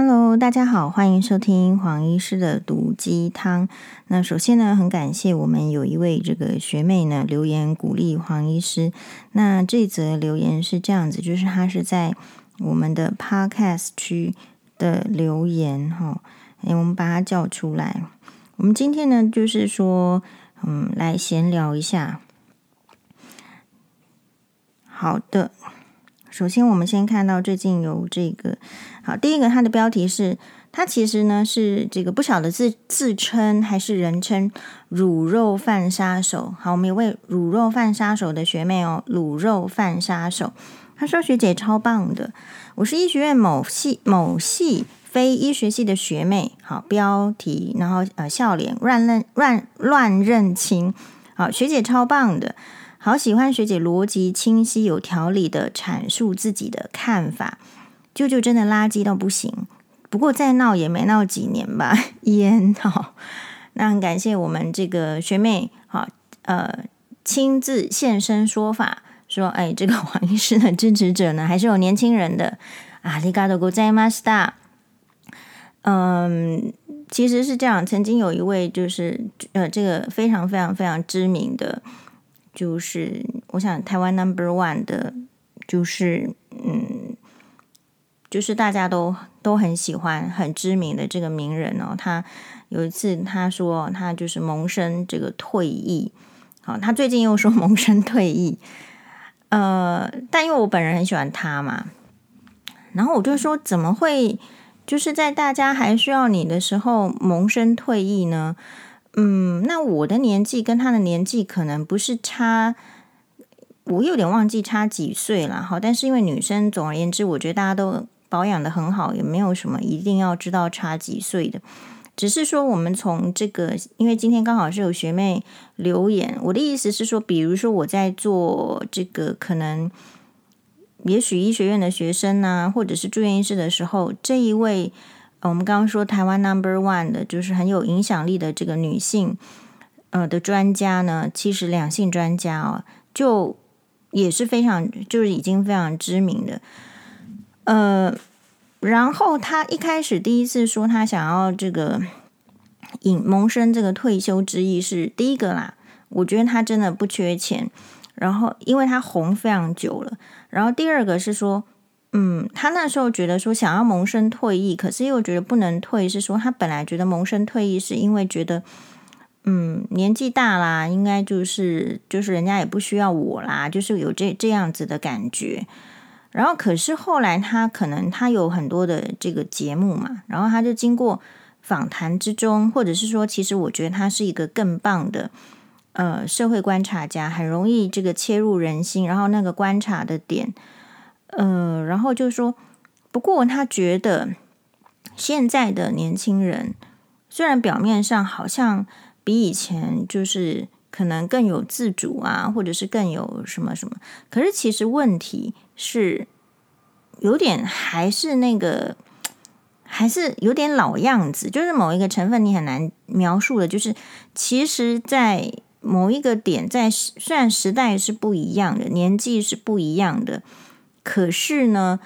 Hello，大家好，欢迎收听黄医师的毒鸡汤。那首先呢，很感谢我们有一位这个学妹呢留言鼓励黄医师。那这则留言是这样子，就是她是在我们的 Podcast 区的留言哈，哎，我们把它叫出来。我们今天呢，就是说，嗯，来闲聊一下。好的，首先我们先看到最近有这个，好，第一个它的标题是，它其实呢是这个不晓得自自称还是人称卤肉饭杀手。好，我们有位卤肉饭杀手的学妹哦，卤肉饭杀手，她说学姐超棒的，我是医学院某系某系非医学系的学妹。好，标题，然后呃笑脸乱认乱乱认亲。好，学姐超棒的。好喜欢学姐逻辑清晰、有条理的阐述自己的看法。舅舅真的垃圾到不行，不过再闹也没闹几年吧。烟好，那很感谢我们这个学妹，好呃亲自现身说法，说哎，这个黄医师的支持者呢，还是有年轻人的。ありがとうございました。嗯，其实是这样，曾经有一位就是呃，这个非常非常非常知名的。 就是我想台湾 Number One 的，就是嗯，就是大家都都很喜欢、很知名的这个名人哦。他有一次他说他就是萌生这个退役，好，他最近又说萌生退役，呃，但因为我本人很喜欢他嘛，然后我就说怎么会就是在大家还需要你的时候萌生退役呢？嗯，那我的年纪跟他的年纪可能不是差，我有点忘记差几岁了哈。但是因为女生，总而言之，我觉得大家都保养得很好，也没有什么一定要知道差几岁的。只是说，我们从这个，因为今天刚好是有学妹留言，我的意思是说，比如说我在做这个，可能也许医学院的学生啊，或者是住院医师的时候，这一位。我们刚刚说台湾 Number One 的，就是很有影响力的这个女性，呃的专家呢，其实两性专家哦，就也是非常，就是已经非常知名的。呃，然后他一开始第一次说他想要这个引萌生这个退休之意是第一个啦，我觉得他真的不缺钱，然后因为他红非常久了，然后第二个是说。嗯，他那时候觉得说想要萌生退役，可是又觉得不能退，是说他本来觉得萌生退役是因为觉得，嗯，年纪大啦，应该就是就是人家也不需要我啦，就是有这这样子的感觉。然后可是后来他可能他有很多的这个节目嘛，然后他就经过访谈之中，或者是说，其实我觉得他是一个更棒的呃社会观察家，很容易这个切入人心，然后那个观察的点。呃，然后就说，不过他觉得现在的年轻人虽然表面上好像比以前就是可能更有自主啊，或者是更有什么什么，可是其实问题是有点还是那个还是有点老样子，就是某一个成分你很难描述的，就是其实，在某一个点，在虽然时代是不一样的，年纪是不一样的。可是呢，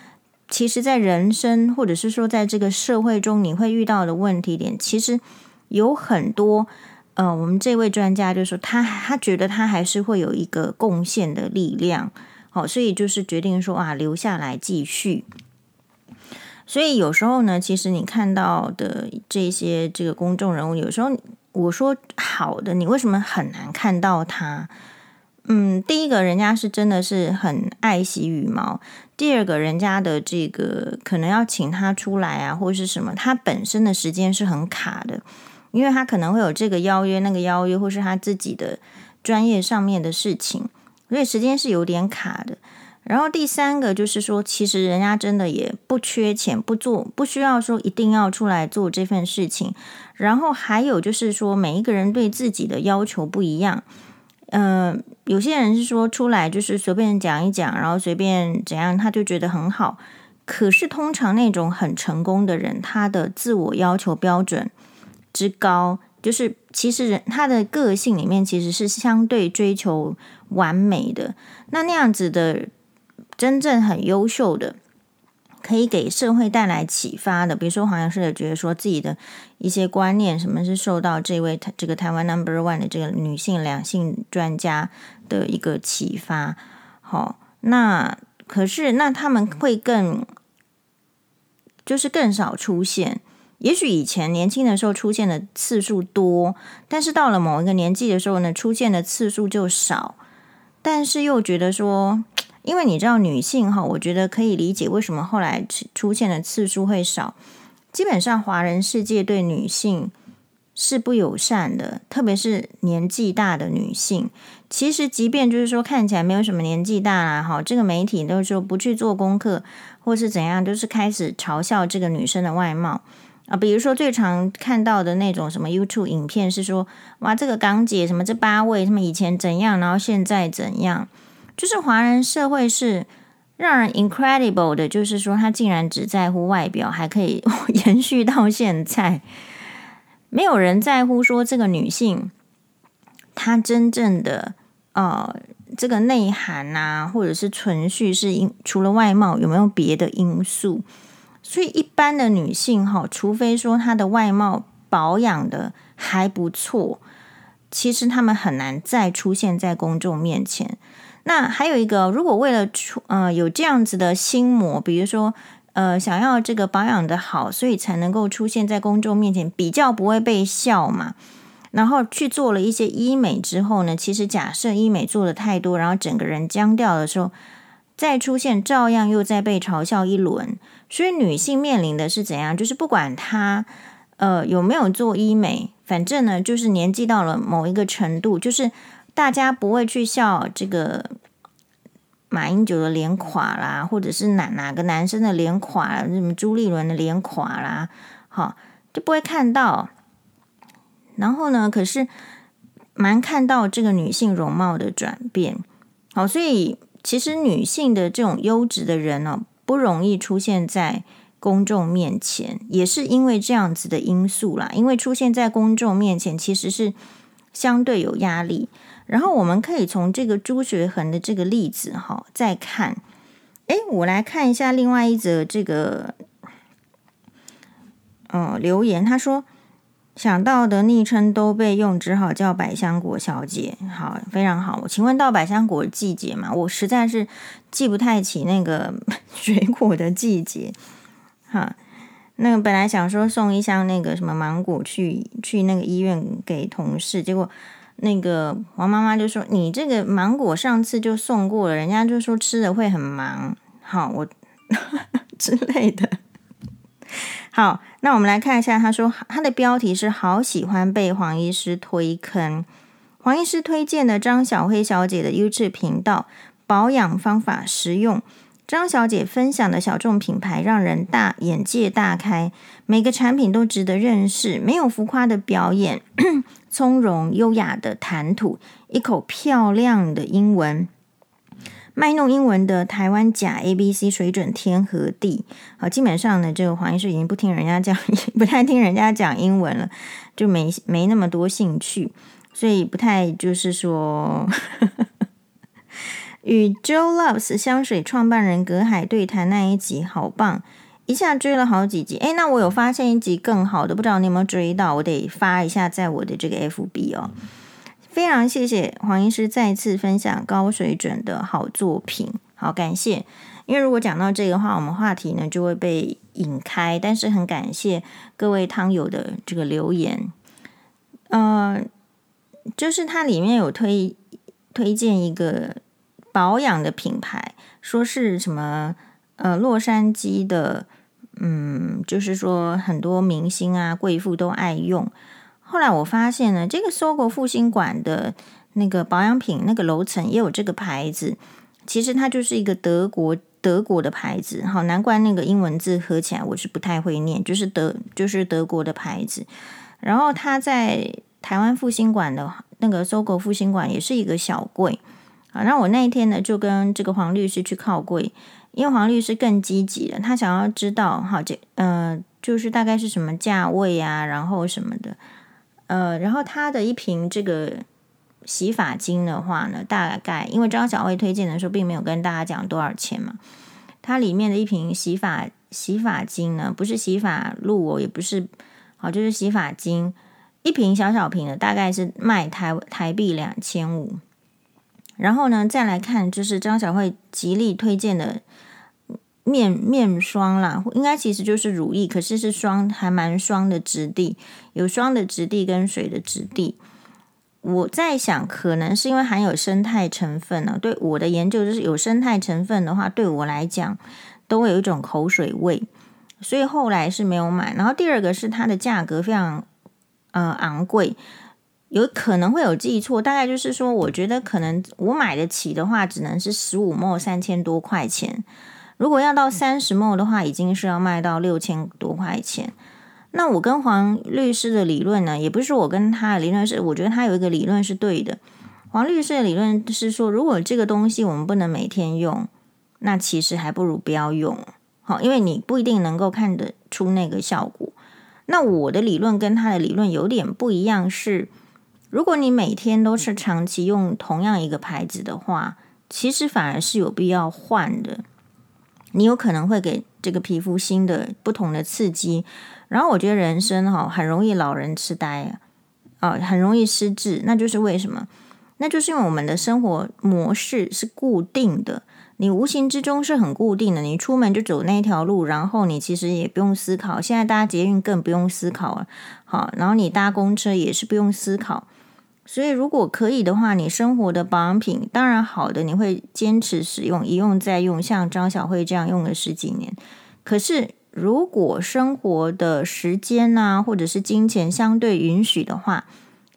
其实，在人生或者是说，在这个社会中，你会遇到的问题点，其实有很多。呃，我们这位专家就说，他他觉得他还是会有一个贡献的力量，好，所以就是决定说啊，留下来继续。所以有时候呢，其实你看到的这些这个公众人物，有时候我说好的，你为什么很难看到他？嗯，第一个人家是真的是很爱惜羽毛，第二个人家的这个可能要请他出来啊，或者是什么，他本身的时间是很卡的，因为他可能会有这个邀约、那个邀约，或是他自己的专业上面的事情，所以时间是有点卡的。然后第三个就是说，其实人家真的也不缺钱，不做不需要说一定要出来做这份事情。然后还有就是说，每一个人对自己的要求不一样。嗯、有些人是说出来就是随便讲一讲，然后随便怎样，他就觉得很好。可是通常那种很成功的人，他的自我要求标准之高，就是其实人他的个性里面其实是相对追求完美的。那那样子的真正很优秀的，可以给社会带来启发的，比如说黄医师也觉得说自己的一些观念，什么是受到这位这个台湾 Number One 的这个女性两性专家的一个启发。好，那可是那他们会更就是更少出现。也许以前年轻的时候出现的次数多，但是到了某一个年纪的时候呢，出现的次数就少。但是又觉得说。因为你知道女性哈，我觉得可以理解为什么后来出现的次数会少。基本上华人世界对女性是不友善的，特别是年纪大的女性。其实即便就是说看起来没有什么年纪大啊，哈，这个媒体都说不去做功课或是怎样，都是开始嘲笑这个女生的外貌啊。比如说最常看到的那种什么 YouTube 影片是说，哇，这个港姐什么这八位什么以前怎样，然后现在怎样。就是华人社会是让人 incredible 的，就是说他竟然只在乎外表，还可以 延续到现在。没有人在乎说这个女性她真正的呃这个内涵啊，或者是存续是因除了外貌有没有别的因素？所以一般的女性哈，除非说她的外貌保养的还不错，其实她们很难再出现在公众面前。那还有一个，如果为了出呃有这样子的心魔，比如说呃想要这个保养的好，所以才能够出现在公众面前，比较不会被笑嘛。然后去做了一些医美之后呢，其实假设医美做的太多，然后整个人僵掉的时候，再出现照样又再被嘲笑一轮。所以女性面临的是怎样？就是不管她呃有没有做医美，反正呢就是年纪到了某一个程度，就是。大家不会去笑这个马英九的脸垮啦，或者是哪哪个男生的脸垮，什么朱立伦的脸垮啦，好，就不会看到。然后呢，可是蛮看到这个女性容貌的转变。好，所以其实女性的这种优质的人呢，不容易出现在公众面前，也是因为这样子的因素啦。因为出现在公众面前，其实是相对有压力。然后我们可以从这个朱学恒的这个例子哈，再看，哎，我来看一下另外一则这个，呃，留言，他说想到的昵称都被用，只好叫百香果小姐。好，非常好。我请问到百香果季节嘛？我实在是记不太起那个 水果的季节。哈，那个本来想说送一箱那个什么芒果去去那个医院给同事，结果。那个黄妈妈就说：“你这个芒果上次就送过了，人家就说吃的会很忙，好我 之类的。好，那我们来看一下，他说他的标题是‘好喜欢被黄医师推坑’，黄医师推荐的张小黑小姐的 YouTube 频道，保养方法实用。”张小姐分享的小众品牌让人大眼界大开，每个产品都值得认识。没有浮夸的表演，从容优雅的谈吐，一口漂亮的英文，卖弄英文的台湾假 ABC 水准天和地。好，基本上呢，这个黄医师已经不听人家讲，不太听人家讲英文了，就没没那么多兴趣，所以不太就是说。与 Jo Loves 香水创办人葛海对谈那一集好棒，一下追了好几集。诶，那我有发现一集更好的，不知道你有没有追到？我得发一下在我的这个 FB 哦。非常谢谢黄医师再次分享高水准的好作品，好感谢。因为如果讲到这个话，我们话题呢就会被引开。但是很感谢各位汤友的这个留言，呃，就是它里面有推推荐一个。保养的品牌说是什么？呃，洛杉矶的，嗯，就是说很多明星啊、贵妇都爱用。后来我发现呢，这个搜狗复兴馆的那个保养品那个楼层也有这个牌子。其实它就是一个德国德国的牌子，好，难怪那个英文字合起来我是不太会念，就是德就是德国的牌子。然后它在台湾复兴馆的那个搜狗复兴馆也是一个小柜。好，那我那一天呢，就跟这个黄律师去靠柜，因为黄律师更积极了，他想要知道，好，这呃，就是大概是什么价位啊，然后什么的，呃，然后他的一瓶这个洗发精的话呢，大概因为张小薇推荐的时候，并没有跟大家讲多少钱嘛，它里面的一瓶洗发洗发精呢，不是洗发露哦，也不是，好，就是洗发精，一瓶小小瓶的，大概是卖台台币两千五。然后呢，再来看就是张小慧极力推荐的面面霜啦，应该其实就是乳液，可是是霜，还蛮霜的质地，有霜的质地跟水的质地。我在想，可能是因为含有生态成分呢。对我的研究就是，有生态成分的话，对我来讲都会有一种口水味，所以后来是没有买。然后第二个是它的价格非常呃昂贵，有可能会有记错，大概就是说，我觉得可能我买得起的话，只能是十五 ml 三千多块钱，如果要到三十 ml 的话，已经是要卖到六千多块钱。那我跟黄律师的理论呢，也不是我跟他的理论是，我觉得他有一个理论是对的。黄律师的理论是说，如果这个东西我们不能每天用，那其实还不如不要用，好，因为你不一定能够看得出那个效果。那我的理论跟他的理论有点不一样，是如果你每天都是长期用同样一个牌子的话，其实反而是有必要换的。你有可能会给这个皮肤新的不同的刺激。然后我觉得人生哈很容易老人痴呆啊，很容易失智，那就是为什么？那就是因为我们的生活模式是固定的，你无形之中是很固定的，你出门就走那条路，然后你其实也不用思考。现在搭捷运更不用思考了，好，然后你搭公车也是不用思考。所以如果可以的话，你生活的保养品当然好的，你会坚持使用，一用再用，像张小慧这样用了十几年。可是。如果生活的时间啊，或者是金钱相对允许的话，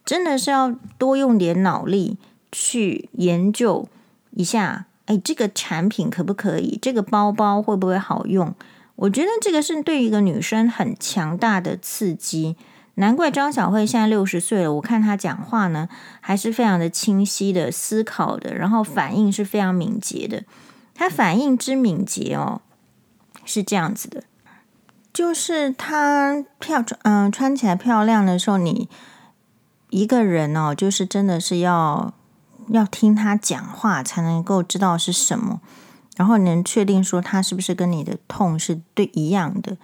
真的是要多用点脑力去研究一下。哎，这个产品可不可以？这个包包会不会好用？我觉得这个是对一个女生很强大的刺激。难怪张小慧现在六十岁了，我看她讲话呢，还是非常的清晰的思考的，然后反应是非常敏捷的。她反应之敏捷哦，是这样子的。就是她漂，嗯，穿起来漂亮的时候，你一个人哦，就是真的是要要听她讲话，才能够知道是什么，然后能确定说她是不是跟你的痛是对一样的。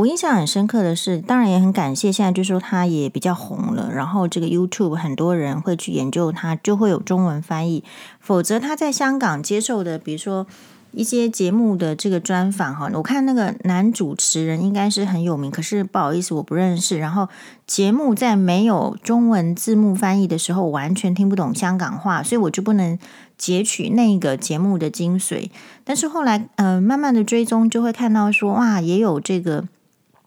我印象很深刻的是，当然也很感谢，现在就说他也比较红了，然后这个 YouTube 很多人会去研究他，就会有中文翻译，否则他在香港接受的，比如说。一些节目的这个专访哈，我看那个男主持人应该是很有名，可是不好意思我不认识。然后节目在没有中文字幕翻译的时候，完全听不懂香港话，所以我就不能截取那个节目的精髓。但是后来呃，慢慢的追踪就会看到说哇，也有这个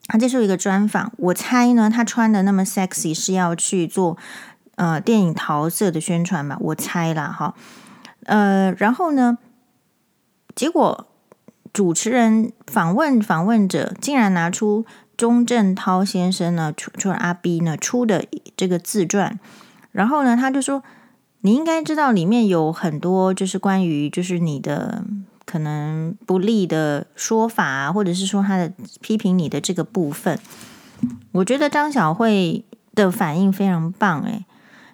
他接受一个专访，我猜呢，他穿的那么 sexy 是要去做呃电影桃色的宣传吧，我猜啦哈，呃，然后呢？结果主持人访问访问者竟然拿出钟镇涛先生呢，出出阿 B 呢出的这个自传，然后呢他就说，你应该知道里面有很多就是关于就是你的可能不利的说法啊，或者是说他的批评你的这个部分。我觉得张小慧的反应非常棒诶，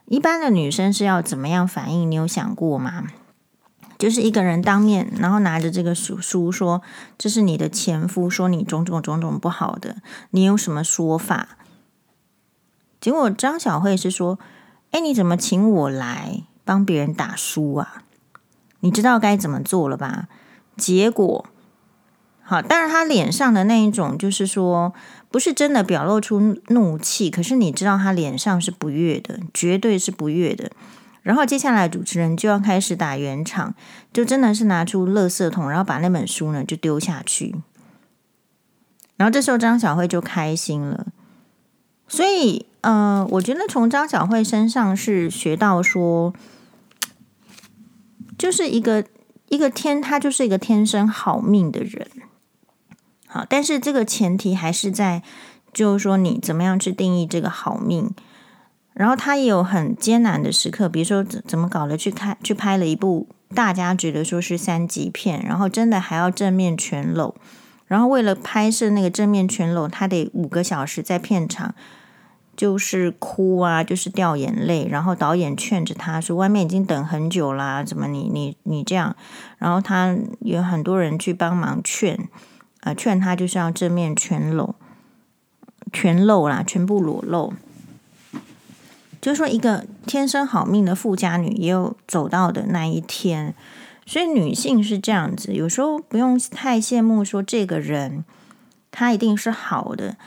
一般的女生是要怎么样反应？你有想过吗？就是一个人当面，然后拿着这个书书说：“这是你的前夫，说你种种种种不好的，你有什么说法？”结果张小慧是说：“哎，你怎么请我来帮别人打书啊？你知道该怎么做了吧？”结果，好，但是他脸上的那一种，就是说不是真的表露出怒气，可是你知道他脸上是不悦的，绝对是不悦的。然后接下来主持人就要开始打圆场，就真的是拿出垃圾桶，然后把那本书呢就丢下去。然后这时候张小慧就开心了。所以，呃，我觉得从张小慧身上是学到说，就是一个一个天，他就是一个天生好命的人。好，但是这个前提还是在，就是说你怎么样去定义这个好命。然后他也有很艰难的时刻，比如说怎怎么搞的去看去拍了一部大家觉得说是三级片，然后真的还要正面全裸，然后为了拍摄那个正面全裸，他得五个小时在片场，就是哭啊，就是掉眼泪。然后导演劝着他说：“外面已经等很久啦，怎么你你你这样？”然后他有很多人去帮忙劝，啊、呃，劝他就是要正面全露，全露啦，全部裸露。就说，一个天生好命的富家女也有走到的那一天。所以女性是这样子，有时候不用太羡慕说这个人他一定是好的。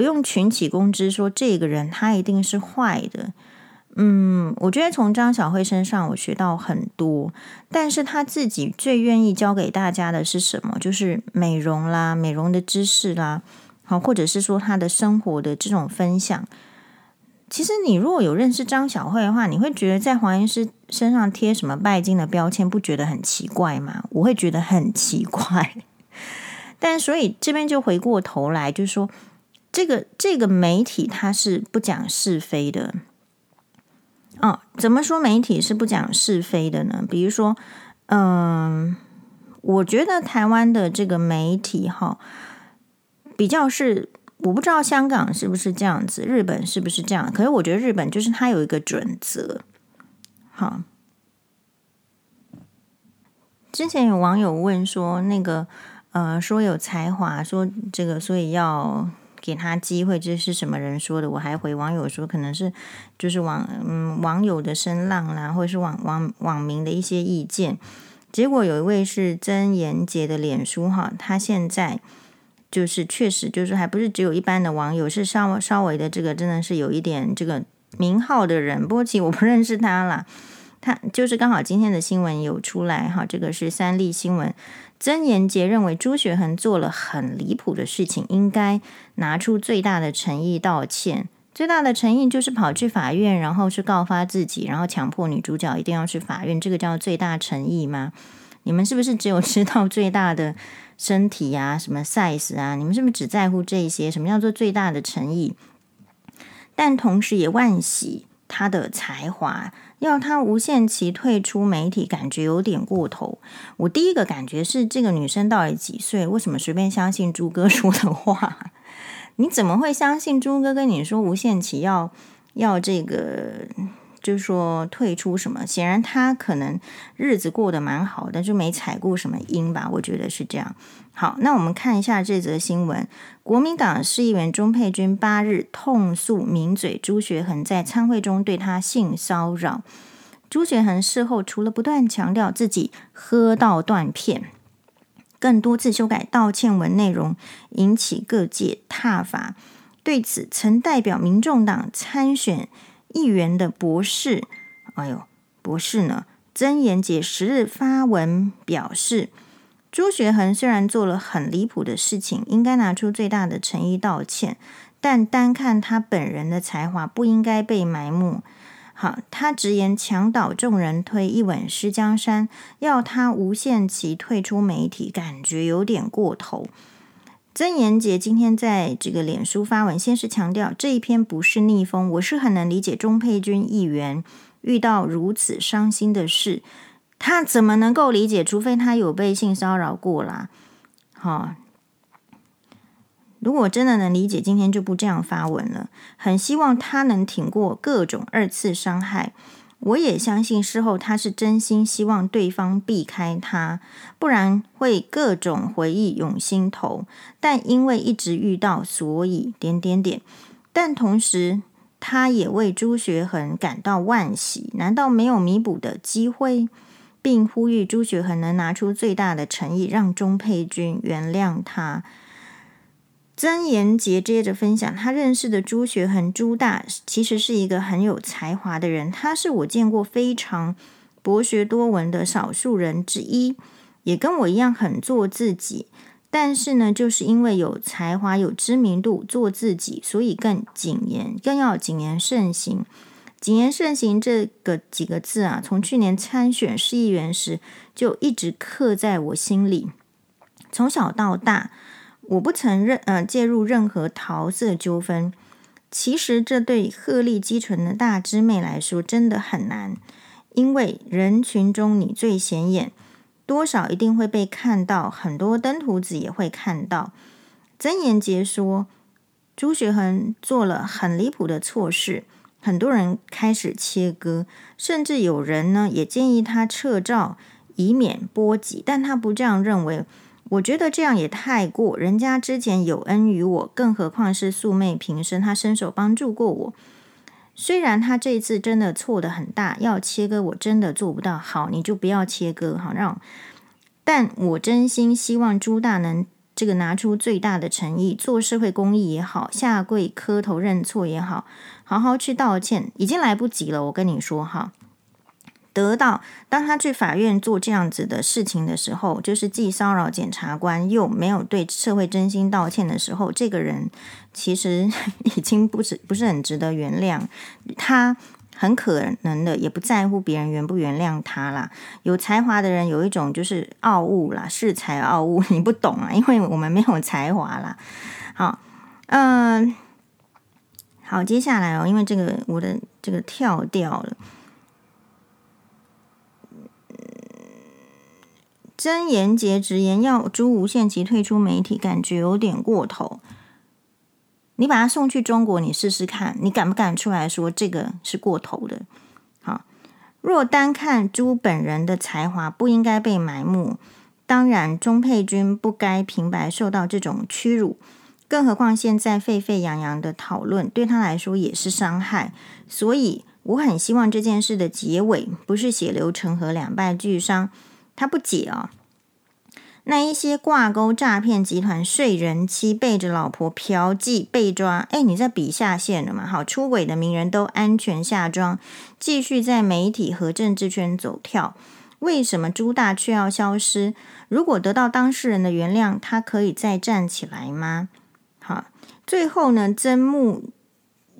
不用群起攻之，说这个人他一定是坏的。嗯，我觉得从张小慧身上我学到很多，但是他自己最愿意教给大家的是什么？就是美容啦，美容的知识啦，好，或者是说他的生活的这种分享。其实你如果有认识张小慧的话，你会觉得在黄医师身上贴什么拜金的标签，不觉得很奇怪吗？我会觉得很奇怪。但所以这边就回过头来，就是说。这个这个媒体它是不讲是非的哦。怎么说媒体是不讲是非的呢？比如说，嗯，我觉得台湾的这个媒体哈，比较是我不知道香港是不是这样子，日本是不是这样？可是我觉得日本就是它有一个准则。好，之前有网友问说，那个呃，说有才华，说这个，所以要。给他机会，这是什么人说的？我还回网友说，可能是就是网嗯网友的声浪啦，或者是网网网民的一些意见。结果有一位是曾妍杰的脸书哈，他现在就是确实就是还不是只有一般的网友，是稍微稍微的这个真的是有一点这个名号的人。不过其实我不认识他啦，他就是刚好今天的新闻有出来哈，这个是三立新闻。曾延杰认为朱学恒做了很离谱的事情，应该拿出最大的诚意道歉。最大的诚意就是跑去法院，然后去告发自己，然后强迫女主角一定要去法院，这个叫最大诚意吗？你们是不是只有知道最大的身体啊，什么 size 啊？你们是不是只在乎这些？什么叫做最大的诚意？但同时也万喜他的才华。要他无限期退出媒体，感觉有点过头。我第一个感觉是，这个女生到底几岁？为什么随便相信朱哥说的话？你怎么会相信朱哥跟你说无限期要要这个？就说退出什么？显然他可能日子过得蛮好的，就没踩过什么阴吧？我觉得是这样。好，那我们看一下这则新闻：国民党市议员钟佩君八日痛诉名嘴朱学恒在参会中对他性骚扰。朱学恒事后除了不断强调自己喝到断片，更多次修改道歉文内容，引起各界挞伐。对此，曾代表民众党参选议员的博士，哎呦，博士呢？曾延杰十日发文表示。朱学恒虽然做了很离谱的事情，应该拿出最大的诚意道歉，但单看他本人的才华，不应该被埋没。好，他直言墙倒众人推，一吻失江山，要他无限期退出媒体，感觉有点过头。曾妍杰今天在这个脸书发文，先是强调这一篇不是逆风，我是很能理解钟佩君议员遇到如此伤心的事。他怎么能够理解？除非他有被性骚扰过啦。好，如果真的能理解，今天就不这样发文了。很希望他能挺过各种二次伤害。我也相信事后他是真心希望对方避开他，不然会各种回忆涌心头。但因为一直遇到，所以点点点。但同时，他也为朱学恒感到惋惜。难道没有弥补的机会？并呼吁朱学恒能拿出最大的诚意，让钟佩君原谅他。曾延杰接着分享，他认识的朱学恒朱大其实是一个很有才华的人，他是我见过非常博学多闻的少数人之一，也跟我一样很做自己。但是呢，就是因为有才华、有知名度、做自己，所以更谨言，更要谨言慎行。谨言慎行这个几个字啊，从去年参选市议员时就一直刻在我心里。从小到大，我不曾任呃介入任何桃色纠纷。其实这对鹤立鸡群的大师妹来说真的很难，因为人群中你最显眼，多少一定会被看到，很多登徒子也会看到。曾延杰说。朱学恒做了很离谱的错事，很多人开始切割，甚至有人呢也建议他撤照，以免波及。但他不这样认为，我觉得这样也太过。人家之前有恩于我，更何况是素昧平生，他伸手帮助过我。虽然他这次真的错得很大，要切割我真的做不到。好，你就不要切割，好让。但我真心希望朱大能这个拿出最大的诚意，做社会公益也好，下跪磕头认错也好，好好去道歉，已经来不及了。我跟你说哈。得到，当他去法院做这样子的事情的时候，就是既骚扰检察官，又没有对社会真心道歉的时候，这个人其实已经不是不是很值得原谅。他很可能的，也不在乎别人原不原谅他啦。有才华的人有一种就是傲物啦，恃才傲物，你不懂啊，因为我们没有才华啦。好，嗯、好，接下来哦，因为这个我的这个跳掉了。曾延杰直言要朱无限期退出媒体，感觉有点过头。你把他送去中国，你试试看，你敢不敢出来说这个是过头的？好，若单看朱本人的才华，不应该被埋没。当然，钟佩君不该平白受到这种屈辱，更何况现在沸沸扬扬的讨论对他来说也是伤害。所以，我很希望这件事的结尾不是血流成河、两败俱伤。他不解、哦，那一些挂钩诈骗集团睡人妻，背着老婆嫖妓被抓，哎，你在比下线了吗？好，出轨的名人都安全下庄，继续在媒体和政治圈走跳，为什么朱大却要消失？如果得到当事人的原谅，他可以再站起来吗？好，最后呢，曾木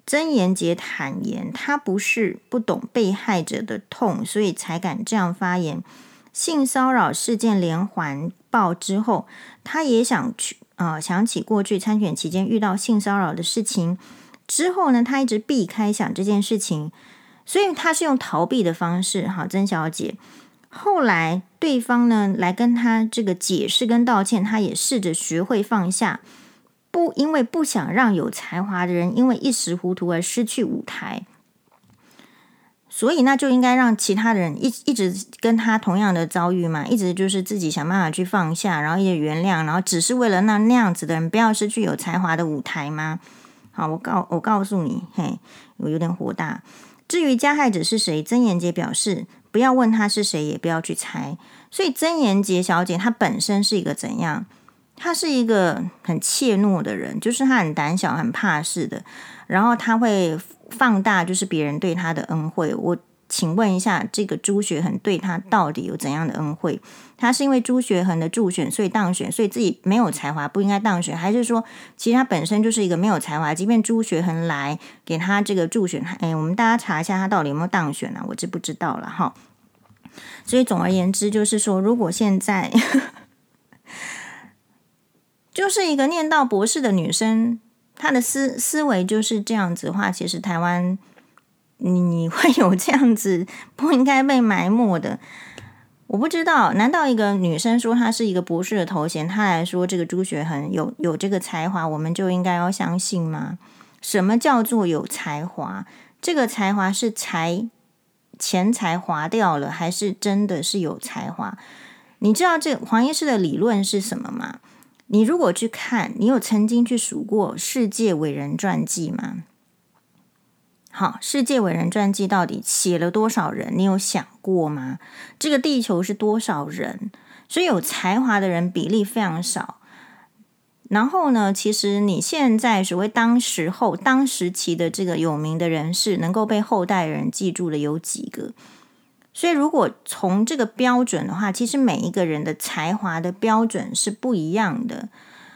曾妍杰坦言，他不是不懂被害者的痛，所以才敢这样发言。性骚扰事件连环爆之后，他也想去啊、呃，想起过去参选期间遇到性骚扰的事情。之后呢，他一直避开想这件事情，所以他是用逃避的方式。哈，曾小姐，后来对方呢来跟他这个解释跟道歉，他也试着学会放下，不因为不想让有才华的人因为一时糊涂而失去舞台。所以那就应该让其他人一一直跟他同样的遭遇嘛，一直就是自己想办法去放下，然后也原谅，然后只是为了那那样子的人不要失去有才华的舞台吗？好，我告我告诉你，嘿，我有点火大。至于加害者是谁，曾延杰表示不要问他是谁，也不要去猜。所以曾延杰小姐她本身是一个怎样？她是一个很怯懦的人，就是她很胆小、很怕事的，然后她会。放大就是别人对他的恩惠。我请问一下，这个朱学恒对他到底有怎样的恩惠？他是因为朱学恒的助选所以当选，所以自己没有才华不应该当选，还是说其实他本身就是一个没有才华？即便朱学恒来给他这个助选，哎，我们大家查一下他到底有没有当选啊？我就不知道了哈。所以总而言之，就是说，如果现在就是一个念到博士的女生。他的思思维就是这样子的话，其实台湾你你会有这样子不应该被埋没的。我不知道，难道一个女生说她是一个博士的头衔，她来说这个朱学恒有有这个才华，我们就应该要相信吗？什么叫做有才华？这个才华是才钱财花掉了，还是真的是有才华？你知道这黄医师的理论是什么吗？你如果去看，你有曾经去数过世界伟人传记吗？好，世界伟人传记到底写了多少人？你有想过吗？这个地球是多少人？所以有才华的人比例非常少。然后呢，其实你现在所谓当时候、当时期的这个有名的人士，能够被后代人记住的有几个？所以，如果从这个标准的话，其实每一个人的才华的标准是不一样的。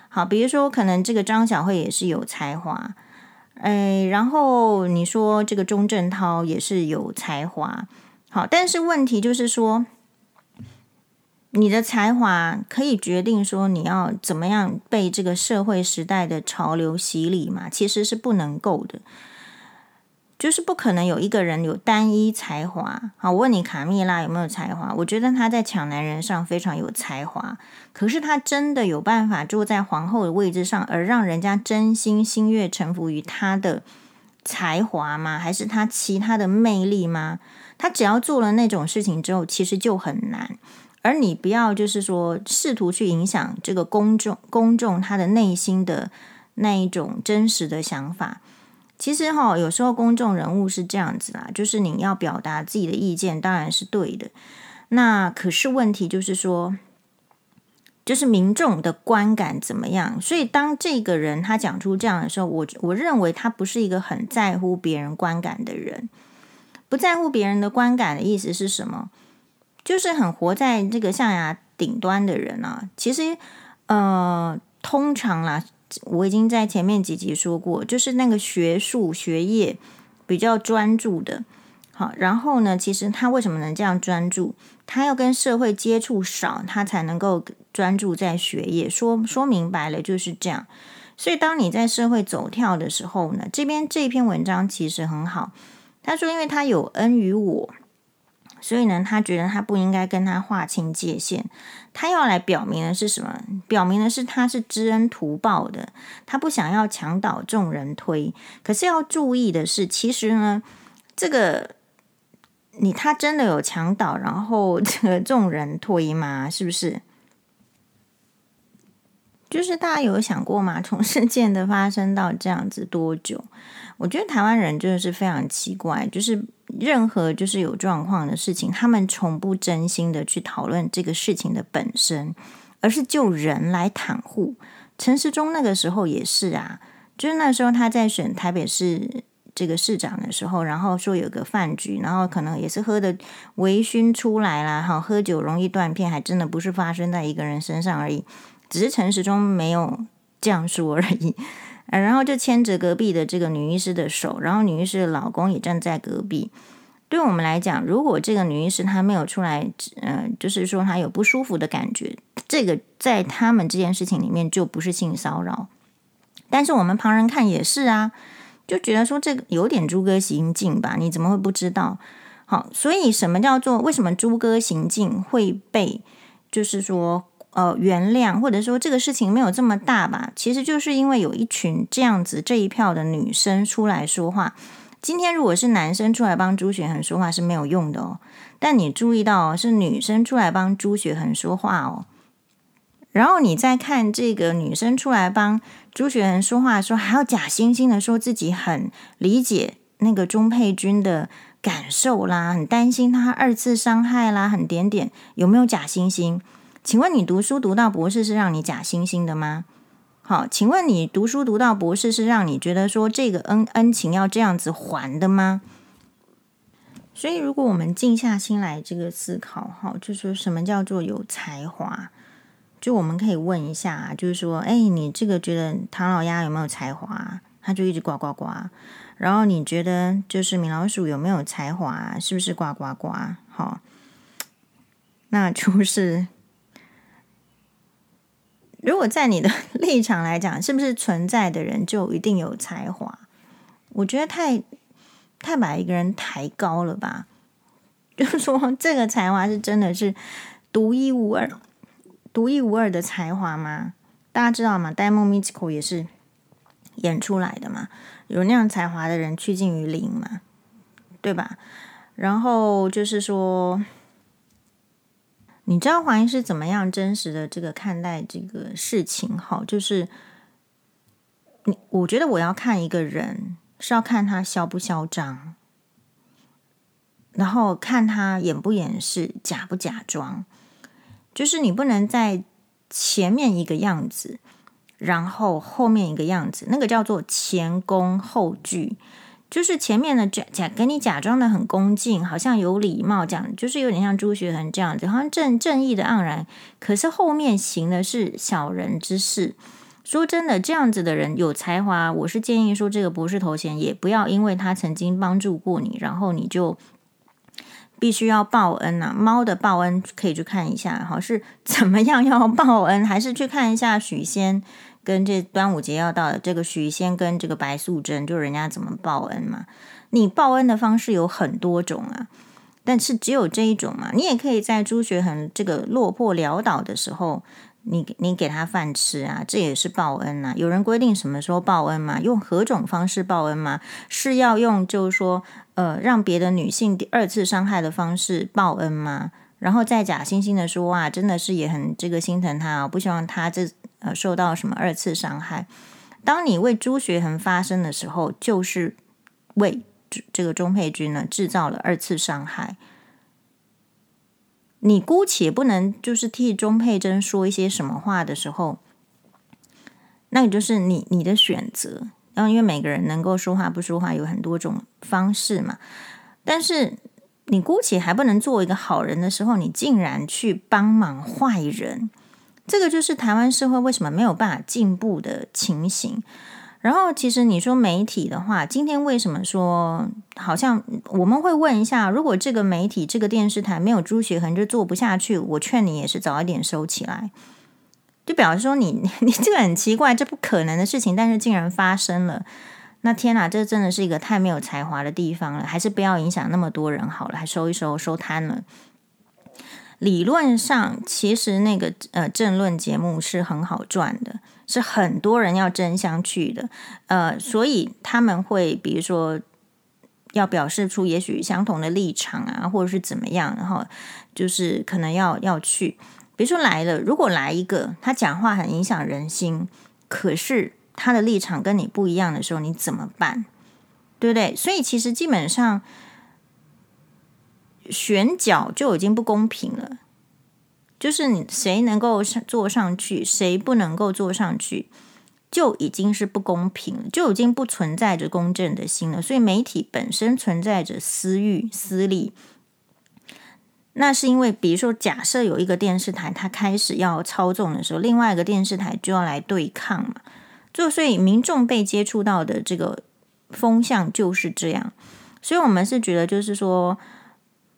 好，比如说，可能这个张小慧也是有才华，哎，然后你说这个钟镇涛也是有才华。好，但是问题就是说，你的才华可以决定说你要怎么样被这个社会时代的潮流洗礼嘛？其实是不能够的。就是不可能有一个人有单一才华。好，我问你卡蜜拉有没有才华？我觉得她在抢男人上非常有才华，可是她真的有办法坐在皇后的位置上，而让人家真心心悦诚服于她的才华吗？还是她其他的魅力吗？她只要做了那种事情之后，其实就很难。而你不要就是说试图去影响这个公众，公众他的内心的那一种真实的想法。其实哈，有时候公众人物是这样子啦，就是你要表达自己的意见，当然是对的。那可是问题就是说，就是民众的观感怎么样？所以当这个人他讲出这样的时候，我我认为他不是一个很在乎别人观感的人。不在乎别人的观感的意思是什么？就是很活在这个象牙顶端的人啊。其实，呃，通常啦。我已经在前面几集说过，就是那个学术学业比较专注的，好，然后呢，其实他为什么能这样专注？他要跟社会接触少，他才能够专注在学业。说说明白了就是这样。所以当你在社会走跳的时候呢，这边这篇文章其实很好。他说，因为他有恩于我。所以呢，他觉得他不应该跟他划清界限，他要来表明的是什么？表明的是他是知恩图报的，他不想要墙倒众人推。可是要注意的是，其实呢，这个你他真的有墙倒，然后这个众人推吗？是不是？就是大家有想过吗？从事件的发生到这样子多久？我觉得台湾人真的是非常奇怪，就是任何就是有状况的事情，他们从不真心的去讨论这个事情的本身，而是就人来袒护。陈时中那个时候也是啊，就是那时候他在选台北市这个市长的时候，然后说有个饭局，然后可能也是喝的微醺出来啦，哈，喝酒容易断片，还真的不是发生在一个人身上而已，只是陈时中没有这样说而已。然后就牵着隔壁的这个女医师的手，然后女医师的老公也站在隔壁。对我们来讲，如果这个女医师她没有出来，呃，就是说她有不舒服的感觉，这个在他们这件事情里面就不是性骚扰。但是我们旁人看也是啊，就觉得说这个有点猪哥行径吧？你怎么会不知道？好，所以什么叫做为什么猪哥行径会被，就是说。呃，原谅，或者说这个事情没有这么大吧，其实就是因为有一群这样子这一票的女生出来说话。今天如果是男生出来帮朱雪恒说话是没有用的哦，但你注意到哦，是女生出来帮朱雪恒说话哦。然后你再看这个女生出来帮朱雪恒说话的时候，还要假惺惺的说自己很理解那个钟佩君的感受啦，很担心他二次伤害啦，很点点，有没有假惺惺？请问你读书读到博士是让你假惺惺的吗？好，请问你读书读到博士是让你觉得说这个恩恩情要这样子还的吗？所以，如果我们静下心来这个思考，哈，就说什么叫做有才华？就我们可以问一下，就是说，哎，你这个觉得唐老鸭有没有才华？他就一直呱呱呱。然后你觉得就是米老鼠有没有才华？是不是呱呱呱？好，那就是。如果在你的 立场来讲，是不是存在的人就一定有才华？我觉得太太把一个人抬高了吧？就是说，这个才华是真的是独一无二、独一无二的才华吗？大家知道吗？《Diamond Musical》也是演出来的嘛，有那样才华的人趋近于零嘛，对吧？然后就是说。你知道黄医师怎么样真实的这个看待这个事情？哈，就是你，我觉得我要看一个人是要看他嚣不嚣张，然后看他演不演戏，假不假装。就是你不能在前面一个样子，然后后面一个样子，那个叫做前功后惧。就是前面的假假给你假装的很恭敬，好像有礼貌，讲就是有点像朱学恒这样子，好像正正义的盎然。可是后面行的是小人之事。说真的，这样子的人有才华，我是建议说，这个博士头衔也不要因为他曾经帮助过你，然后你就必须要报恩呐、啊。猫的报恩可以去看一下，好是怎么样要报恩，还是去看一下许仙。跟这端午节要到的这个许仙跟这个白素贞，就人家怎么报恩嘛？你报恩的方式有很多种啊，但是只有这一种嘛。你也可以在朱学恒这个落魄潦倒的时候，你你给他饭吃啊，这也是报恩呐、有人规定什么时候报恩吗？用何种方式报恩吗？是要用就是说呃让别的女性第二次伤害的方式报恩吗？然后再假惺惺的说哇，真的是也很这个心疼他啊，不希望他这。呃，受到什么二次伤害？当你为朱学恒发声的时候，就是为这个钟佩君呢制造了二次伤害。你姑且不能就是替钟佩珍说一些什么话的时候，那也就是你你的选择。然后，因为每个人能够说话不说话有很多种方式嘛。但是你姑且还不能做一个好人的时候，你竟然去帮忙坏人。这个就是台湾社会为什么没有办法进步的情形。然后，其实你说媒体的话，今天为什么说好像我们会问一下，如果这个媒体、这个电视台没有朱学恒就做不下去，我劝你也是早一点收起来。就表示说你 你这个很奇怪，这不可能的事情，但是竟然发生了。那天哪，这真的是一个太没有才华的地方了。还是不要影响那么多人好了，还收一收，收摊了。理论上，其实那个呃政论节目是很好赚的，是很多人要争相去的，呃，所以他们会比如说要表示出也许相同的立场啊，或者是怎么样，然后就是可能要要去，比如说来了，如果来一个他讲话很影响人心，可是他的立场跟你不一样的时候，你怎么办？对不对？所以其实基本上。选角就已经不公平了，就是你谁能够坐上去，谁不能够坐上去，就已经是不公平了，就已经不存在着公正的心了。所以媒体本身存在着私欲、私利，那是因为，比如说，假设有一个电视台，它开始要操纵的时候，另外一个电视台就要来对抗嘛。就所以民众被接触到的这个风向就是这样。所以我们是觉得，就是说。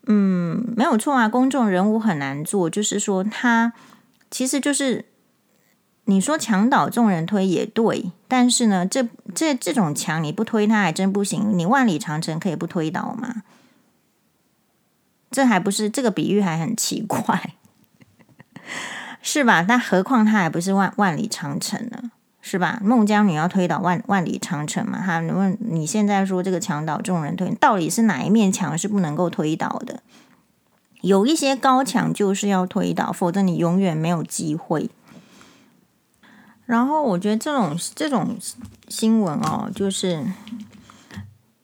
嗯，没有错啊，公众人物很难做，就是说他其实就是你说墙倒众人推也对，但是呢，这这这种墙你不推它还真不行，你万里长城可以不推倒吗？这还不是这个比喻还很奇怪，是吧？那何况它还不是万万里长城呢？是吧？孟姜女要推倒万万里长城嘛？他问你现在说这个墙倒众人推，到底是哪一面墙是不能够推倒的？有一些高墙就是要推倒，否则你永远没有机会。然后我觉得这种这种新闻哦，就是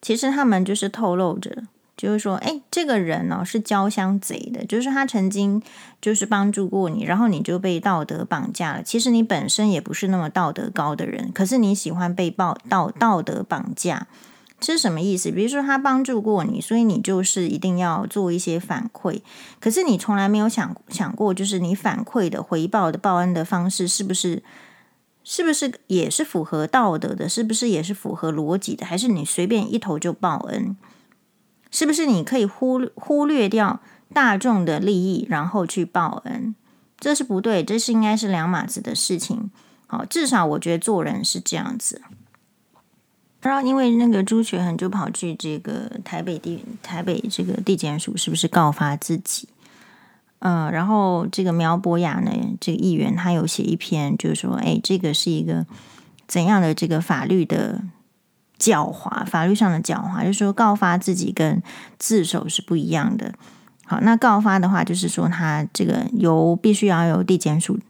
其实他们就是透露着。就是说，哎，这个人呢、是交相贼的，就是他曾经就是帮助过你，然后你就被道德绑架了。其实你本身也不是那么道德高的人，可是你喜欢被报道道德绑架，这是什么意思？比如说他帮助过你，所以你就是一定要做一些反馈，可是你从来没有想想过，就是你反馈的回报的报恩的方式是不是是不是也是符合道德的？是不是也是符合逻辑的？还是你随便一头就报恩？是不是你可以忽忽略掉大众的利益，然后去报恩？这是不对，这是应该是两码子的事情。好，至少我觉得做人是这样子。然后因为那个朱学恒就跑去这个台北地台北这个地检署，是不是告发自己？嗯、然后这个苗博雅呢，这个议员他有写一篇，就是说，哎，这个是一个怎样的这个法律的？狡猾，法律上的狡猾，就是说告发自己跟自首是不一样的。好，那告发的话，就是说他这个由必须要由地检署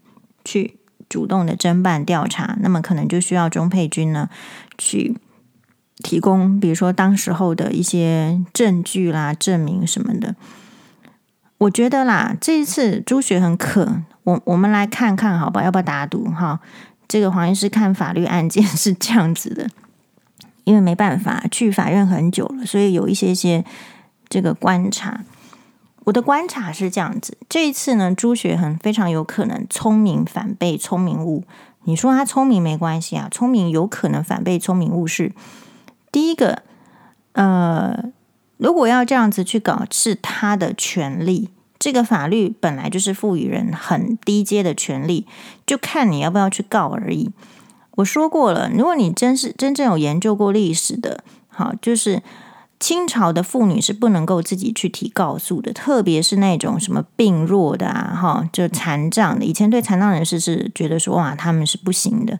去主动的侦办调查，那么可能就需要钟佩君呢去提供，比如说当时候的一些证据啦、证明什么的。我觉得啦，这一次朱学恒可，我我们来看看，好吧？要不要打赌？哈，这个黄医师看法律案件是这样子的。因为没办法去法院很久了，所以有一些些这个观察。我的观察是这样子：这一次呢，朱学恒非常有可能聪明反被聪明误。你说他聪明没关系啊，聪明有可能反被聪明误是第一个。呃，如果要这样子去搞，是他的权利。这个法律本来就是赋予人很低阶的权利，就看你要不要去告而已。我说过了，如果你真是真正有研究过历史的，好，就是清朝的妇女是不能够自己去提告诉的，特别是那种什么病弱的啊，哈，就残障的。以前对残障人士是觉得说，哇，他们是不行的。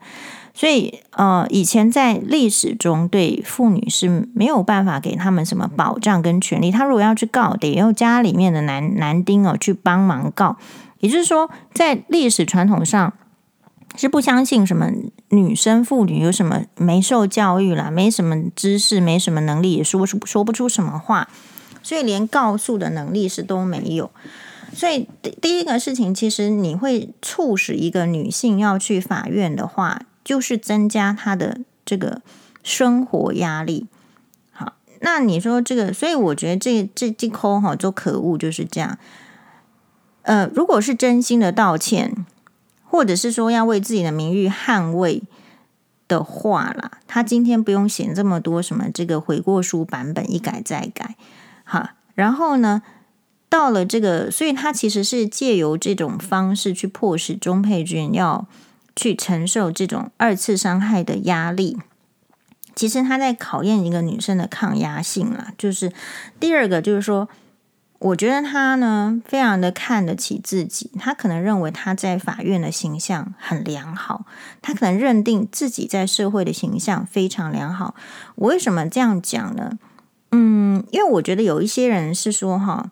所以，呃，以前在历史中对妇女是没有办法给他们什么保障跟权利。他如果要去告，得用家里面的男男丁哦去帮忙告。也就是说，在历史传统上。是不相信什么女生妇女有什么没受教育啦，没什么知识，没什么能力，也说不出说不出什么话，所以连告诉的能力是都没有。所以第第一个事情，其实你会促使一个女性要去法院的话，就是增加她的这个生活压力。好，那你说这个，所以我觉得这这这抠哈，就可恶就是这样。呃，如果是真心的道歉。或者是说要为自己的名誉捍卫的话啦，他今天不用写这么多什么这个悔过书版本一改再改，哈，然后呢，到了这个，所以他其实是借由这种方式去迫使钟佩君要去承受这种二次伤害的压力。其实他在考验一个女生的抗压性啦，就是第二个就是说。我觉得他呢，非常的看得起自己。他可能认为他在法院的形象很良好，他可能认定自己在社会的形象非常良好。我为什么这样讲呢？嗯，因为我觉得有一些人是说，哈，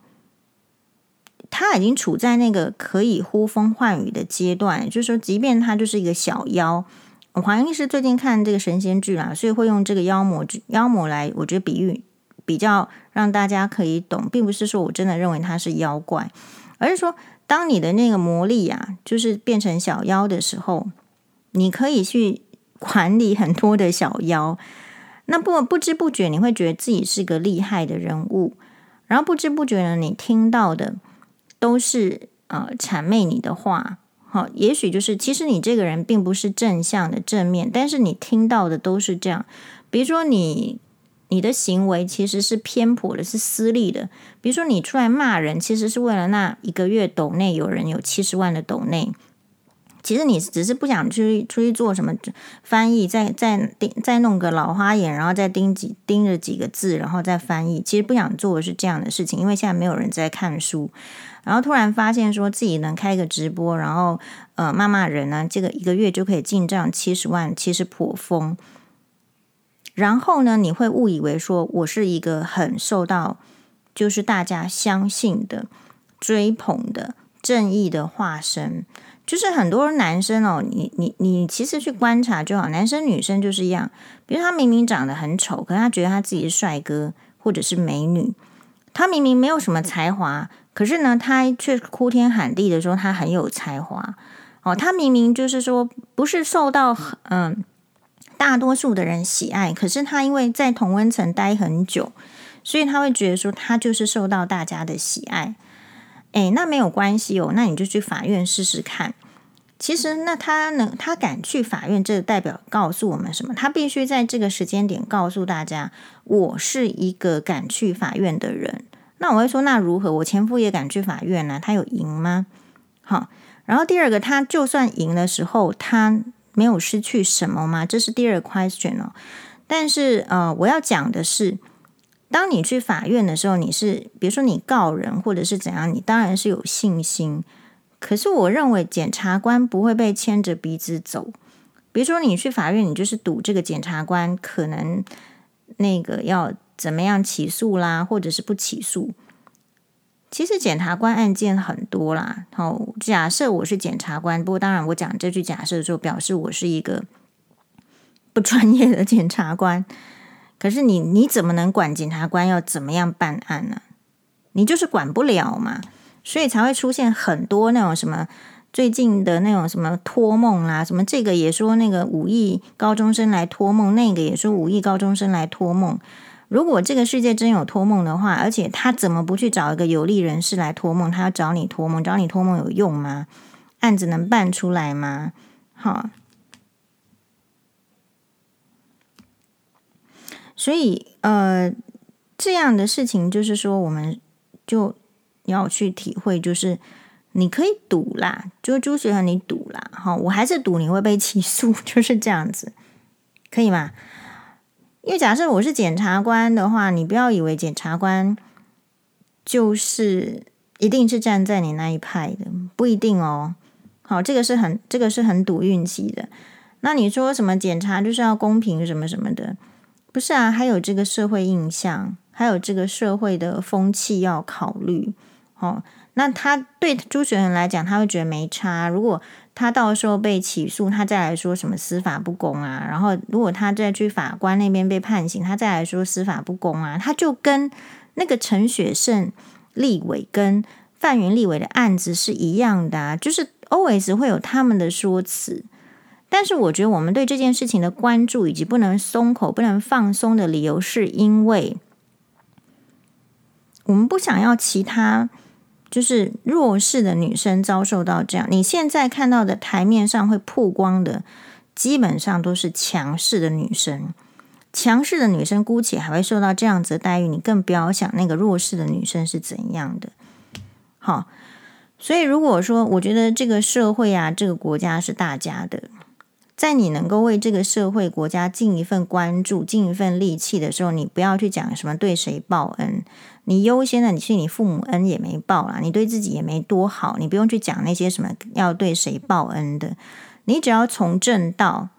他已经处在那个可以呼风唤雨的阶段，就是说，即便他就是一个小妖。黄医师最近看这个神仙剧啦，所以会用这个妖魔妖魔来，我觉得比喻。比较让大家可以懂，并不是说我真的认为他是妖怪，而是说，当你的那个魔力啊，就是变成小妖的时候，你可以去管理很多的小妖。那不不知不觉，你会觉得自己是个厉害的人物，然后不知不觉呢，你听到的都是呃谄媚你的话。好，也许就是其实你这个人并不是正向的正面，但是你听到的都是这样。比如说你。你的行为其实是偏颇的，是私利的。比如说，你出来骂人，其实是为了那一个月斗内有人有七十万的斗内。其实你只是不想去出去做什么翻译，再再盯再弄个老花眼，然后再盯几盯着几个字，然后再翻译。其实不想做的是这样的事情，因为现在没有人在看书。然后突然发现说自己能开个直播，然后呃骂骂人呢，这个一个月就可以进账七十万，其实颇疯。然后呢，你会误以为说我是一个很受到，就是大家相信的、追捧的正义的化身。就是很多男生哦，你你你其实去观察就好，男生女生就是一样。比如他明明长得很丑，可是他觉得他自己是帅哥或者是美女。他明明没有什么才华，可是呢，他却哭天喊地的说他很有才华。哦，他明明就是说不是受到嗯。大多数的人喜爱，可是他因为在同温层待很久，所以他会觉得说他就是受到大家的喜爱。诶，那没有关系哦，那你就去法院试试看。其实，那他能他敢去法院，这代表告诉我们什么？他必须在这个时间点告诉大家，我是一个敢去法院的人。那我会说，那如何？我前夫也敢去法院呢？他有赢吗？好，然后第二个，他就算赢的时候，他。没有失去什么吗？这是第二个 question 哦。但是呃，我要讲的是，当你去法院的时候，你是比如说你告人或者是怎样，你当然是有信心。可是我认为检察官不会被牵着鼻子走。比如说你去法院，你就是赌这个检察官可能那个要怎么样起诉啦，或者是不起诉。其实检察官案件很多啦，好，假设我是检察官，不过当然我讲这句假设的时候，表示我是一个不专业的检察官。可是你你怎么能管检察官要怎么样办案呢？你就是管不了嘛，所以才会出现很多那种什么最近的那种什么托梦啦，什么这个也说那个五亿高中生来托梦，那个也说五亿高中生来托梦。如果这个世界真有托梦的话，而且他怎么不去找一个有利人士来托梦？他要找你托梦，找你托梦有用吗？案子能办出来吗？好，所以呃，这样的事情就是说，我们就要去体会，就是你可以赌啦，就朱学恒你赌啦，哈，我还是赌你会被起诉，就是这样子，可以吗？因为假设我是检察官的话，你不要以为检察官就是一定是站在你那一派的，不一定哦。好，这个是很这个是很赌运气的。那你说什么检查就是要公平什么什么的，不是啊？还有这个社会印象，还有这个社会的风气要考虑，哦。那他对朱学恒来讲，他会觉得没差。如果他到时候被起诉，他再来说什么司法不公啊？然后如果他再去法官那边被判刑，他再来说司法不公啊？他就跟那个陈雪胜立委跟范云立委的案子是一样的啊，就是 always 会有他们的说辞。但是我觉得我们对这件事情的关注以及不能松口、不能放松的理由，是因为我们不想要其他。就是弱势的女生遭受到这样，你现在看到的台面上会曝光的，基本上都是强势的女生。强势的女生姑且还会受到这样子的待遇，你更不要想那个弱势的女生是怎样的。好，所以如果说，我觉得这个社会啊，这个国家是大家的。在你能够为这个社会、国家尽一份关注、尽一份力气的时候，你不要去讲什么对谁报恩。你优先的，你是你父母恩也没报啦，你对自己也没多好，你不用去讲那些什么要对谁报恩的。你只要从正道，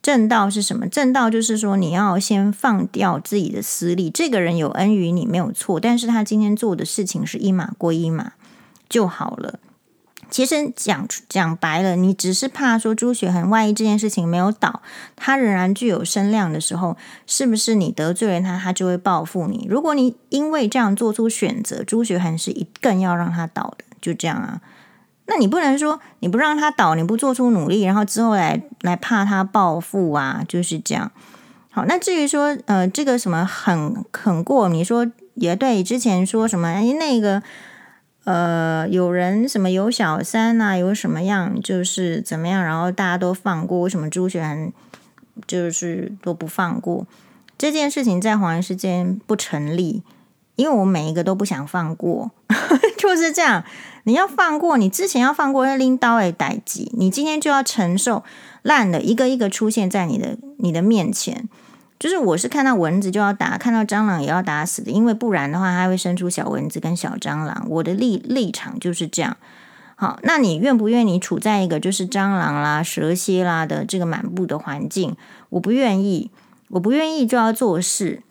正道是什么？正道就是说你要先放掉自己的私利。这个人有恩于你没有错，但是他今天做的事情是一码归一码就好了。其实讲讲白了，你只是怕说朱学恒，万一这件事情没有倒，他仍然具有声量的时候，是不是你得罪了他，他就会报复你？如果你因为这样做出选择，朱学恒是一更要让他倒的，就这样啊。那你不能说你不让他倒，你不做出努力，然后之后来来怕他报复啊，就是这样。好，那至于说呃这个什么很很过，你说也对，之前说什么哎那个。呃，有人什么有小三啊，有什么样就是怎么样，然后大家都放过，为什么朱学恒就是都不放过？这件事情在黄医师间不成立，因为我每一个都不想放过，就是这样。你要放过，你之前要放过那拎刀的代志，你今天就要承受烂的一个一个出现在你的你的面前。就是我是看到蚊子就要打，看到蟑螂也要打死的，因为不然的话它会生出小蚊子跟小蟑螂。我的立立场就是这样。好，那你愿不愿意处在一个就是蟑螂啦、蛇蝎啦的这个满布的环境？我不愿意，我不愿意就要做事。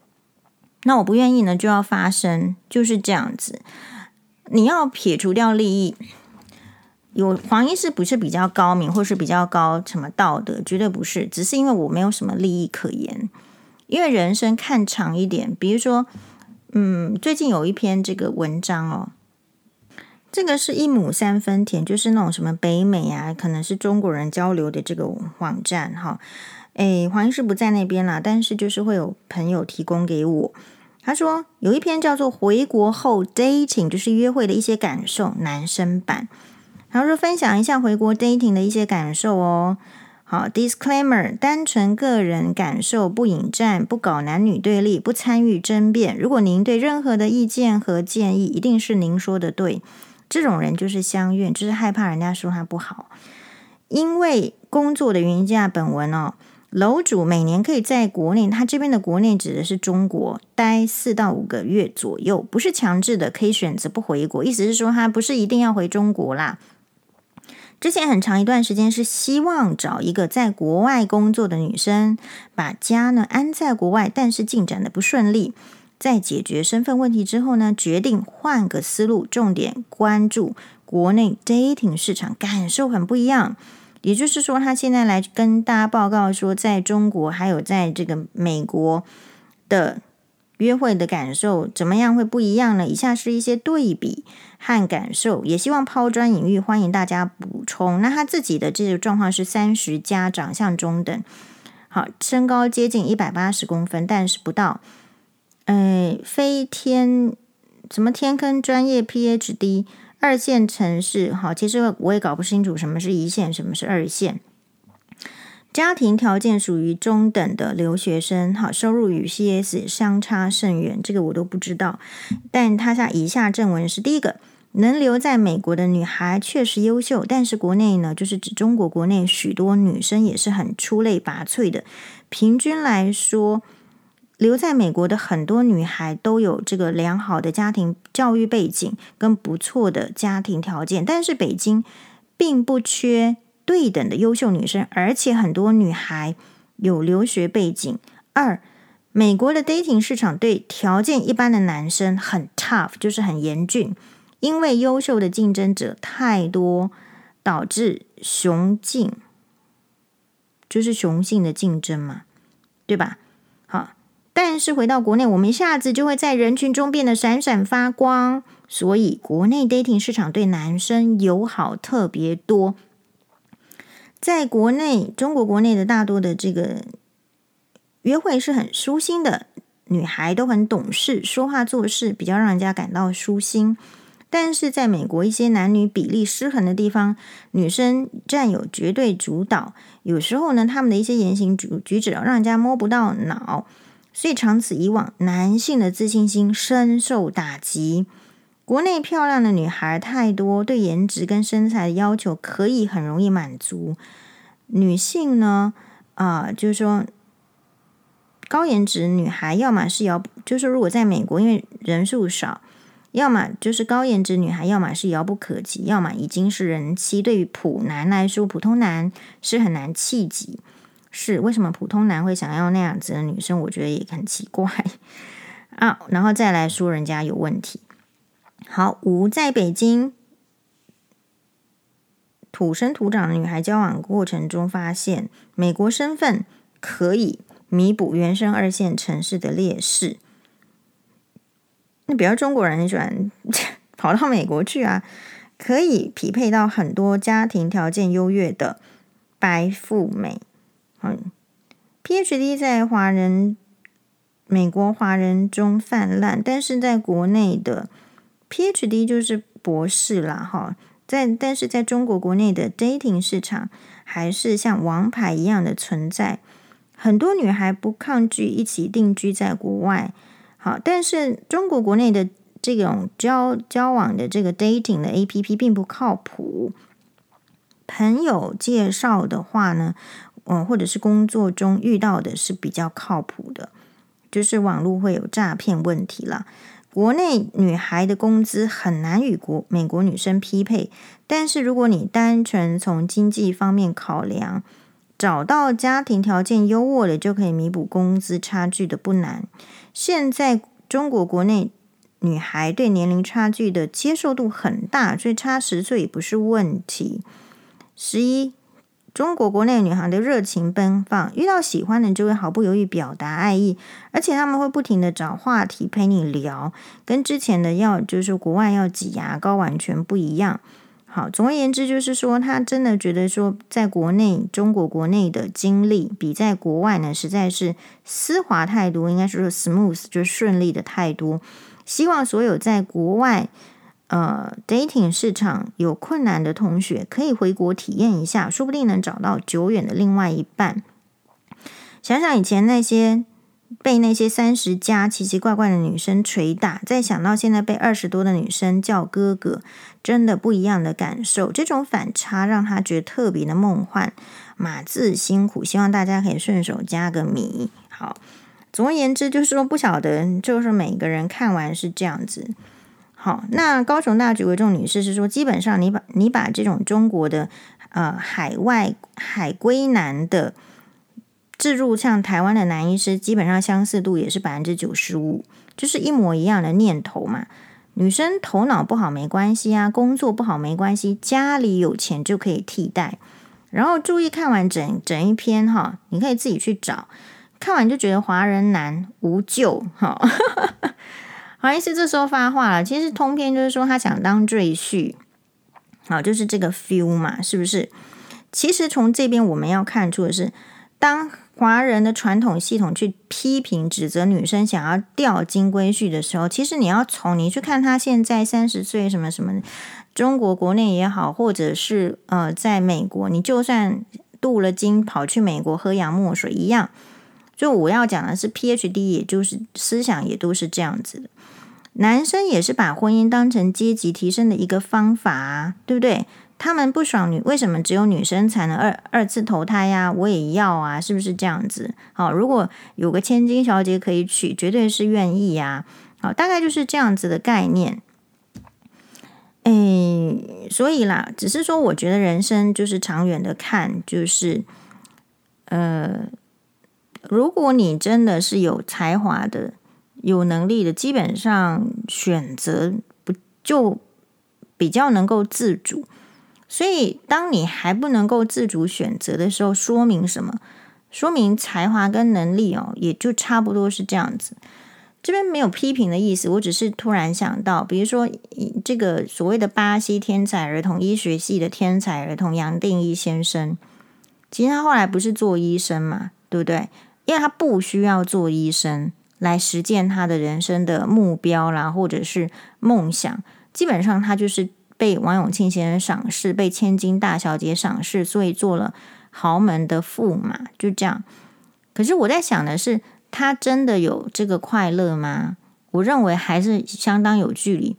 那我不愿意呢，就要发声，就是这样子。你要撇除掉利益，有黄医师不是比较高明，或是比较高什么道德？绝对不是，只是因为我没有什么利益可言。因为人生看长一点，比如说，嗯，最近有一篇这个文章哦，这个是一亩三分田，就是那种什么北美啊，可能是中国人交流的这个网站哈。诶，黄医师不在那边啦，但是就是会有朋友提供给我。他说有一篇叫做《回国后 dating》，就是约会的一些感受，男生版。然后说分享一下回国 dating 的一些感受哦。好，Disclaimer，单纯个人感受，不引战，不搞男女对立，不参与争辩。如果您对任何的意见和建议，一定是您说的对。这种人就是相怨，就是害怕人家说他不好。因为工作的原因，下本文哦，楼主每年可以在国内，他这边的国内指的是中国，待四到五个月左右，不是强制的，可以选择不回国。意思是说，他不是一定要回中国啦。之前很长一段时间是希望找一个在国外工作的女生，把家呢安在国外，但是进展的不顺利。在解决身份问题之后呢，决定换个思路，重点关注国内 dating 市场，感受很不一样。也就是说，他现在来跟大家报告说，在中国还有在这个美国的。约会的感受怎么样会不一样呢？以下是一些对比和感受，也希望抛砖引玉，欢迎大家补充。那他自己的这个状况是三十加，长相中等，好，身高接近一百八十公分，但是不到。呃，非天什么天坑专业 PhD，二线城市，好，其实我也搞不清楚什么是一线，什么是二线。家庭条件属于中等的留学生，好，收入与 CS 相差甚远，这个我都不知道。但他下以下正文是第一个，能留在美国的女孩确实优秀，但是国内呢，就是指中国国内许多女生也是很出类拔萃的。平均来说，留在美国的很多女孩都有这个良好的家庭教育背景跟不错的家庭条件，但是北京并不缺对等的优秀女生，而且很多女孩有留学背景。二美国的 dating 市场对条件一般的男生很 tough，就是很严峻，因为优秀的竞争者太多，导致雄竞，就是雄性的竞争嘛，对吧？好，但是回到国内，我们一下子就会在人群中变得闪闪发光，所以国内 dating 市场对男生友好特别多。在国内，中国国内的大多的这个。约会是很舒心的，女孩都很懂事，说话做事比较让人家感到舒心。但是在美国，一些男女比例失衡的地方，女生占有绝对主导。有时候呢，他们的一些言行举举止让人家摸不到脑，所以长此以往，男性的自信心深受打击。国内漂亮的女孩太多，对颜值跟身材的要求可以很容易满足。女性呢，啊、就是说。高颜值女孩，要么是要，就是如果在美国，因为人数少，要么就是高颜值女孩，要么是遥不可及，要么已经是人妻。对于普男来说，普通男是很难企及。是为什么普通男会想要那样子的女生？我觉得也很奇怪啊。然后再来说人家有问题。好，五在北京土生土长的女孩交往过程中，发现美国身份可以。弥补原生二线城市的劣势。那比如中国人很喜欢 跑到美国去啊，可以匹配到很多家庭条件优越的白富美。嗯，PhD 在华人美国华人中泛滥，但是在国内的 PhD 就是博士啦，哈，在但是在中国国内的 dating 市场还是像王牌一样的存在。很多女孩不抗拒一起定居在国外，好，但是中国国内的这种交交往的这个 dating 的 APP 并不靠谱。朋友介绍的话呢，嗯，或者是工作中遇到的是比较靠谱的，就是网络会有诈骗问题了。国内女孩的工资很难与国美国女生匹配，但是如果你单纯从经济方面考量。找到家庭条件优渥的，就可以弥补工资差距的不难。现在中国国内女孩对年龄差距的接受度很大，所以差十岁也不是问题。十一，中国国内女孩的热情奔放，遇到喜欢的就会毫不犹豫表达爱意，而且他们会不停的找话题陪你聊，跟之前的要就是国外要挤牙膏完全不一样。好，总而言之，就是说，他真的觉得说，在国内中国国内的经历比在国外呢，实在是丝滑太多，应该是说 smooth，就顺利的太多。希望所有在国外呃 dating 市场有困难的同学，可以回国体验一下，说不定能找到久远的另外一半。想想以前那些。被那些三十加奇奇怪怪的女生捶打，再想到现在被二十多的女生叫哥哥，真的不一样的感受。这种反差让他觉得特别的梦幻。码字辛苦，希望大家可以顺手加个米。好，总而言之就是说，不晓得就是每个人看完是这样子。好，那高雄大举为重女士是说，基本上你把你把这种中国的呃海外海归男的。置入像台湾的男医师，基本上相似度也是百分之九十五，就是一模一样的念头嘛。女生头脑不好没关系啊，工作不好没关系，家里有钱就可以替代。然后注意看完整整一篇哈，你可以自己去找，看完就觉得华人男无救哈。好，医师这时候发话了，其实通篇就是说他想当赘婿，好，就是这个 feel 嘛，是不是？其实从这边我们要看出的是，当华人的传统系统去批评指责女生想要钓金龟婿的时候，其实你要从你去看他现在三十岁什么什么，中国国内也好，或者是呃在美国，你就算镀了金跑去美国喝洋墨水一样。就我要讲的是 PhD，也就是思想也都是这样子的。男生也是把婚姻当成阶级提升的一个方法啊，对不对？他们不爽女，为什么只有女生才能二二次投胎呀？我也要啊，是不是这样子？好，如果有个千金小姐可以娶，绝对是愿意呀。好，大概就是这样子的概念。诶，所以啦，只是说，我觉得人生就是长远的看，就是呃，如果你真的是有才华的、有能力的，基本上选择不就比较能够自主。所以，当你还不能够自主选择的时候，说明什么？说明才华跟能力哦，也就差不多是这样子。这边没有批评的意思，我只是突然想到，比如说这个所谓的巴西天才儿童医学系的天才儿童杨定一先生，其实他后来不是做医生嘛，对不对？因为他不需要做医生来实践他的人生的目标啦，或者是梦想，基本上他就是。被王永庆先生赏识，被千金大小姐赏识，所以做了豪门的驸马，就这样。可是我在想的是，他真的有这个快乐吗？我认为还是相当有距离，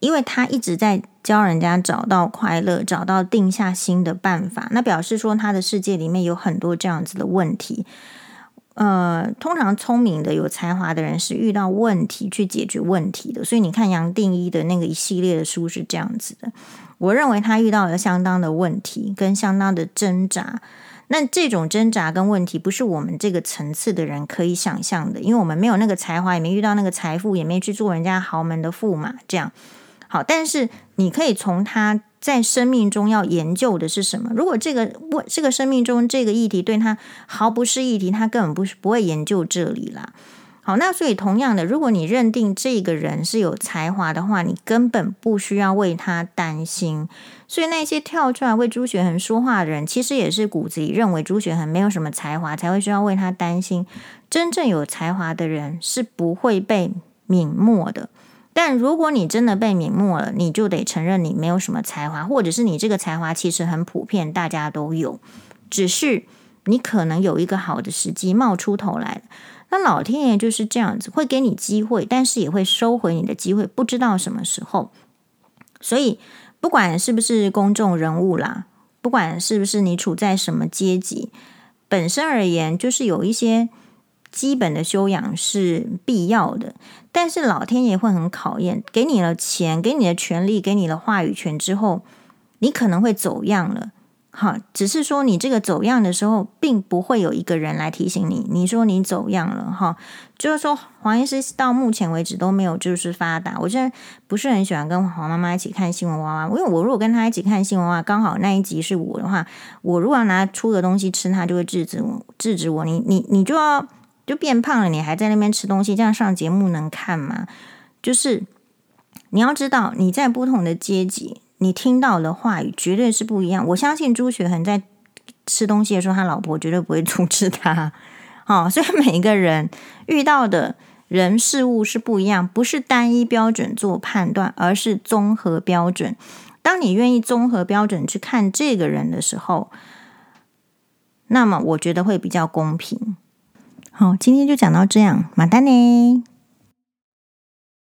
因为他一直在教人家找到快乐，找到定下心的办法。那表示说，他的世界里面有很多这样子的问题。呃，通常聪明的、有才华的人是遇到问题去解决问题的，所以你看杨定一的那个一系列的书是这样子的。我认为他遇到了相当的问题跟相当的挣扎，那这种挣扎跟问题不是我们这个层次的人可以想象的，因为我们没有那个才华，也没遇到那个财富，也没去做人家豪门的驸马，这样好。但是你可以从他。在生命中要研究的是什么？如果这个问这个生命中这个议题对他毫不是议题，他根本不是不会研究这里啦。好，那所以同样的，如果你认定这个人是有才华的话，你根本不需要为他担心。所以那些跳出来为朱学恒说话的人，其实也是骨子里认为朱学恒没有什么才华，才会需要为他担心。真正有才华的人是不会被泯没的。但如果你真的被泯没了，你就得承认你没有什么才华，或者是你这个才华其实很普遍，大家都有，只是你可能有一个好的时机冒出头来。那老天爷就是这样子，会给你机会，但是也会收回你的机会，不知道什么时候。所以不管是不是公众人物啦，不管是不是你处在什么阶级，本身而言，就是有一些。基本的修养是必要的，但是老天爷会很考验，给你了钱，给你的权利，给你的话语权之后，你可能会走样了。哈，只是说你这个走样的时候，并不会有一个人来提醒你，你说你走样了。哈，就是说黄医师到目前为止都没有就是发达。我现在不是很喜欢跟黄妈妈一起看新闻哇哇，因为我如果跟她一起看新闻哇哇，刚好那一集是我的话，我如果要拿出的东西吃，她就会制止我，制止我。你你你就要。就变胖了，你还在那边吃东西，这样上节目能看吗？就是你要知道，你在不同的阶级，你听到的话语绝对是不一样。我相信朱雪恒在吃东西的时候，他老婆绝对不会 阻止他。好，所以每一个人遇到的人事物是不一样，不是单一标准做判断，而是综合标准。当你愿意综合标准去看这个人的时候，那么我觉得会比较公平。好，今天就讲到这样，马丹呢。